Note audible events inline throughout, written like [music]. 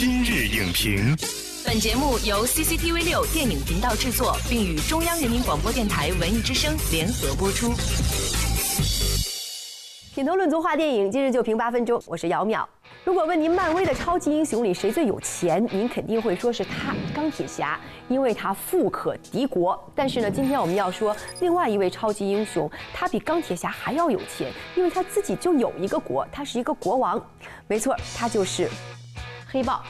今日影评，本节目由 CCTV 六电影频道制作，并与中央人民广播电台文艺之声联合播出。品头论足话电影，今日就评八分钟，我是姚淼。如果问您漫威的超级英雄里谁最有钱，您肯定会说是他——钢铁侠，因为他富可敌国。但是呢，今天我们要说另外一位超级英雄，他比钢铁侠还要有钱，因为他自己就有一个国，他是一个国王。没错，他就是黑豹。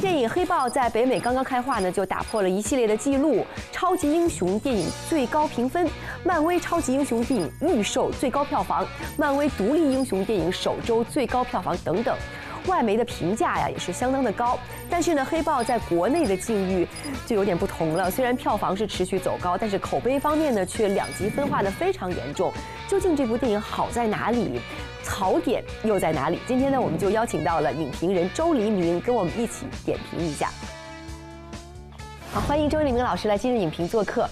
电影《黑豹》在北美刚刚开画呢，就打破了一系列的记录：超级英雄电影最高评分、漫威超级英雄电影预售最高票房、漫威独立英雄电影首周最高票房等等。外媒的评价呀也是相当的高，但是呢，黑豹在国内的境遇就有点不同了。虽然票房是持续走高，但是口碑方面呢却两极分化的非常严重。究竟这部电影好在哪里？槽点又在哪里？今天呢，我们就邀请到了影评人周黎明，跟我们一起点评一下。好，欢迎周黎明老师来今日影评做客。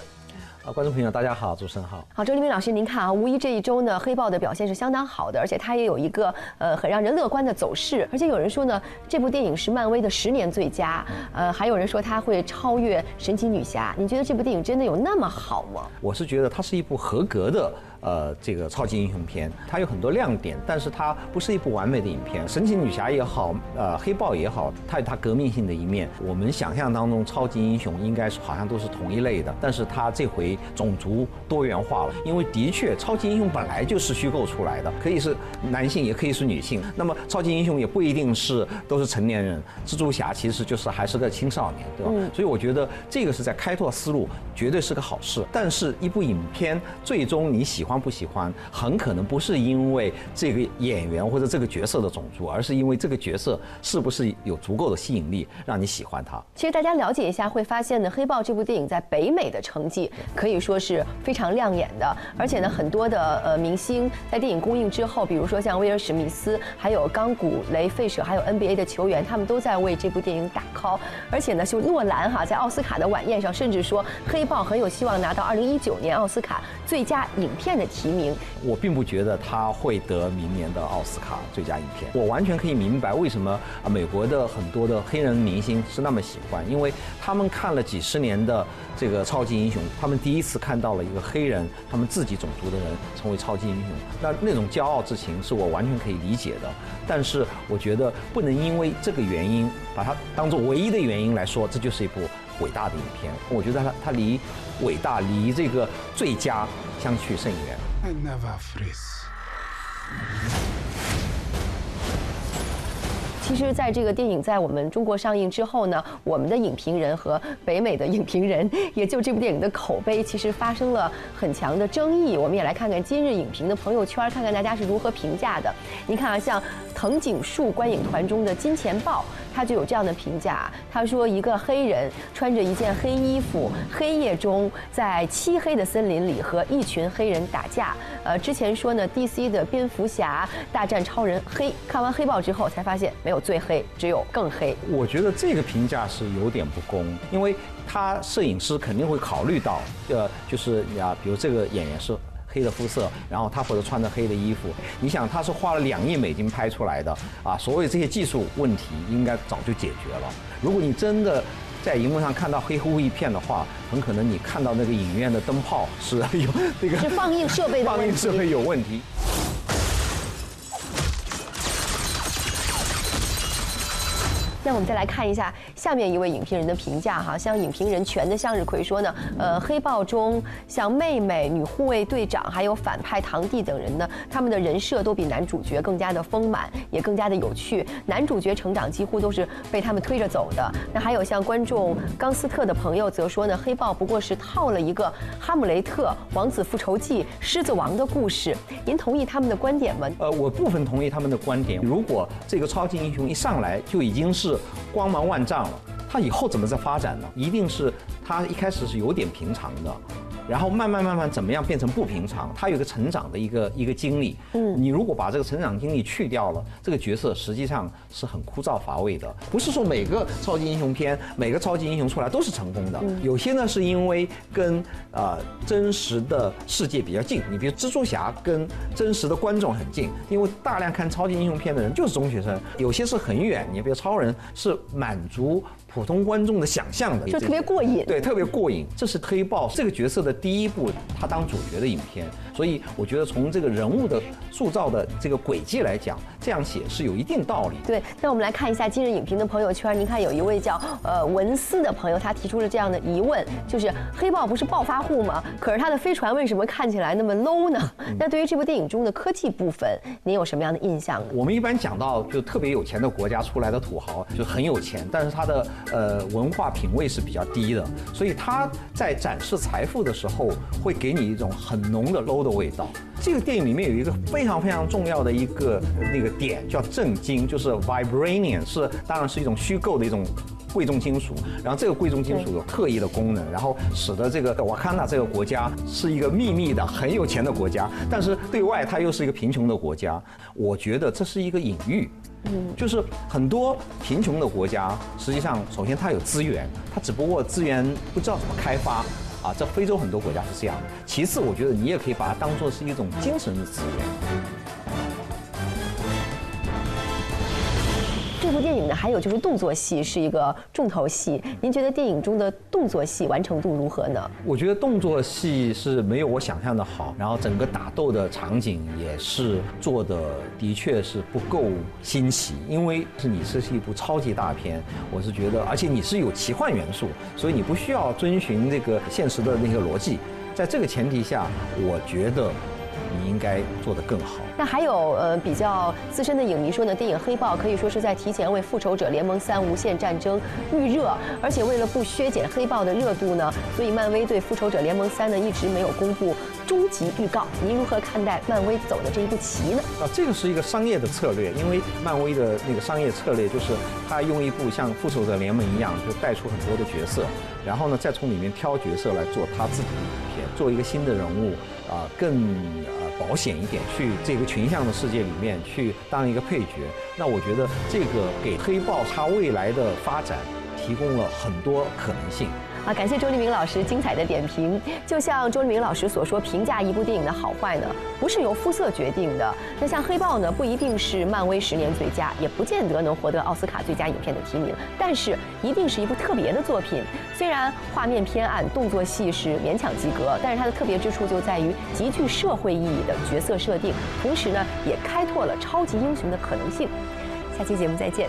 啊，观众朋友，大家好，主持人好。好，周黎明老师，您看啊，无疑这一周呢，黑豹的表现是相当好的，而且它也有一个呃很让人乐观的走势。而且有人说呢，这部电影是漫威的十年最佳，呃，还有人说它会超越神奇女侠。你觉得这部电影真的有那么好吗？我是觉得它是一部合格的。呃，这个超级英雄片，它有很多亮点，但是它不是一部完美的影片。神奇女侠也好，呃，黑豹也好，它有它革命性的一面。我们想象当中超级英雄应该是好像都是同一类的，但是它这回种族多元化了，因为的确超级英雄本来就是虚构出来的，可以是男性，也可以是女性。那么超级英雄也不一定是都是成年人，蜘蛛侠其实就是还是个青少年，对吧？所以我觉得这个是在开拓思路，绝对是个好事。但是，一部影片最终你喜欢。不喜欢，很可能不是因为这个演员或者这个角色的种族，而是因为这个角色是不是有足够的吸引力让你喜欢他。其实大家了解一下会发现呢，《黑豹》这部电影在北美的成绩可以说是非常亮眼的，而且呢，很多的呃明星在电影公映之后，比如说像威尔史密斯，还有钢骨雷费舍，还有 NBA 的球员，他们都在为这部电影打 call。而且呢，就诺兰哈在奥斯卡的晚宴上，甚至说《黑豹》很有希望拿到2019年奥斯卡最佳影片的。提名，我并不觉得他会得明年的奥斯卡最佳影片。我完全可以明白为什么啊，美国的很多的黑人明星是那么喜欢，因为他们看了几十年的这个超级英雄，他们第一次看到了一个黑人，他们自己种族的人成为超级英雄，那那种骄傲之情是我完全可以理解的。但是我觉得不能因为这个原因把它当做唯一的原因来说，这就是一部伟大的影片。我觉得它它离伟大离这个最佳。相去甚远。其实，在这个电影在我们中国上映之后呢，我们的影评人和北美的影评人也就这部电影的口碑，其实发生了很强的争议。我们也来看看今日影评的朋友圈，看看大家是如何评价的。你看啊，像藤井树观影团中的金钱豹。他就有这样的评价，他说一个黑人穿着一件黑衣服，黑夜中在漆黑的森林里和一群黑人打架。呃，之前说呢，DC 的蝙蝠侠大战超人黑，看完黑豹之后才发现没有最黑，只有更黑。我觉得这个评价是有点不公，因为他摄影师肯定会考虑到，呃，就是呀，比如这个演员是。黑的肤色，然后他或者穿着黑的衣服，你想他是花了两亿美金拍出来的啊，所有这些技术问题应该早就解决了。如果你真的在荧幕上看到黑乎乎一片的话，很可能你看到那个影院的灯泡是 [laughs] 有那个是放映设备的放映设备有问题。那我们再来看一下下面一位影评人的评价哈，像影评人全的向日葵说呢，呃，黑豹中像妹妹、女护卫队长还有反派堂弟等人呢，他们的人设都比男主角更加的丰满，也更加的有趣。男主角成长几乎都是被他们推着走的。那还有像观众冈斯特的朋友则说呢，黑豹不过是套了一个哈姆雷特、王子复仇记、狮子王的故事。您同意他们的观点吗？呃，我部分同意他们的观点。如果这个超级英雄一上来就已经是光芒万丈了，他以后怎么再发展呢？一定是他一开始是有点平常的，然后慢慢慢慢怎么样变成不平常，他有一个成长的一个一个经历。嗯，你如果把这个成长经历去掉了，这个角色实际上是很枯燥乏味的。不是说每个超级英雄片每个超级英雄出来都是成功的，有些呢是因为跟呃真实的世界比较近。你比如蜘蛛侠跟真实的观众很近，因为大量看超级英雄片的人就是中学生。有些是很远，你比如超人是满足。普通观众的想象的，就特别过瘾。对，特别过瘾。这是黑豹这个角色的第一部，他当主角的影片。所以我觉得从这个人物的塑造的这个轨迹来讲，这样写是有一定道理。对，那我们来看一下今日影评的朋友圈。您看，有一位叫呃文思的朋友，他提出了这样的疑问：就是黑豹不是暴发户吗？可是他的飞船为什么看起来那么 low 呢？那对于这部电影中的科技部分，您有什么样的印象呢？我们一般讲到就特别有钱的国家出来的土豪，就很有钱，但是他的。呃，文化品位是比较低的，所以他在展示财富的时候，会给你一种很浓的 low 的味道。这个电影里面有一个非常非常重要的一个那个点，叫震惊，就是 vibranium，是当然是一种虚构的一种贵重金属。然后这个贵重金属有特异的功能，然后使得这个瓦坎达这个国家是一个秘密的很有钱的国家，但是对外它又是一个贫穷的国家。我觉得这是一个隐喻。嗯，就是很多贫穷的国家，实际上首先它有资源，它只不过资源不知道怎么开发，啊，在非洲很多国家是这样的。其次，我觉得你也可以把它当做是一种精神的资源。这部电影呢，还有就是动作戏是一个重头戏。您觉得电影中的动作戏完成度如何呢？我觉得动作戏是没有我想象的好，然后整个打斗的场景也是做的的确是不够新奇。因为是你是是一部超级大片，我是觉得，而且你是有奇幻元素，所以你不需要遵循这个现实的那个逻辑。在这个前提下，我觉得。你应该做得更好。那还有呃比较资深的影迷说呢，电影《黑豹》可以说是在提前为《复仇者联盟三：无限战争》预热，而且为了不削减《黑豹》的热度呢，所以漫威对《复仇者联盟三》呢一直没有公布终极预告。您如何看待漫威走的这一步棋呢？啊，这个是一个商业的策略，因为漫威的那个商业策略就是他用一部像《复仇者联盟》一样，就带出很多的角色，然后呢再从里面挑角色来做他自己的影片，做一个新的人物啊，更。保险一点，去这个群像的世界里面去当一个配角，那我觉得这个给黑豹它未来的发展提供了很多可能性。啊，感谢周立明老师精彩的点评。就像周立明老师所说，评价一部电影的好坏呢，不是由肤色决定的。那像《黑豹》呢，不一定是漫威十年最佳，也不见得能获得奥斯卡最佳影片的提名，但是一定是一部特别的作品。虽然画面偏暗，动作戏是勉强及格，但是它的特别之处就在于极具社会意义的角色设定，同时呢，也开拓了超级英雄的可能性。下期节目再见。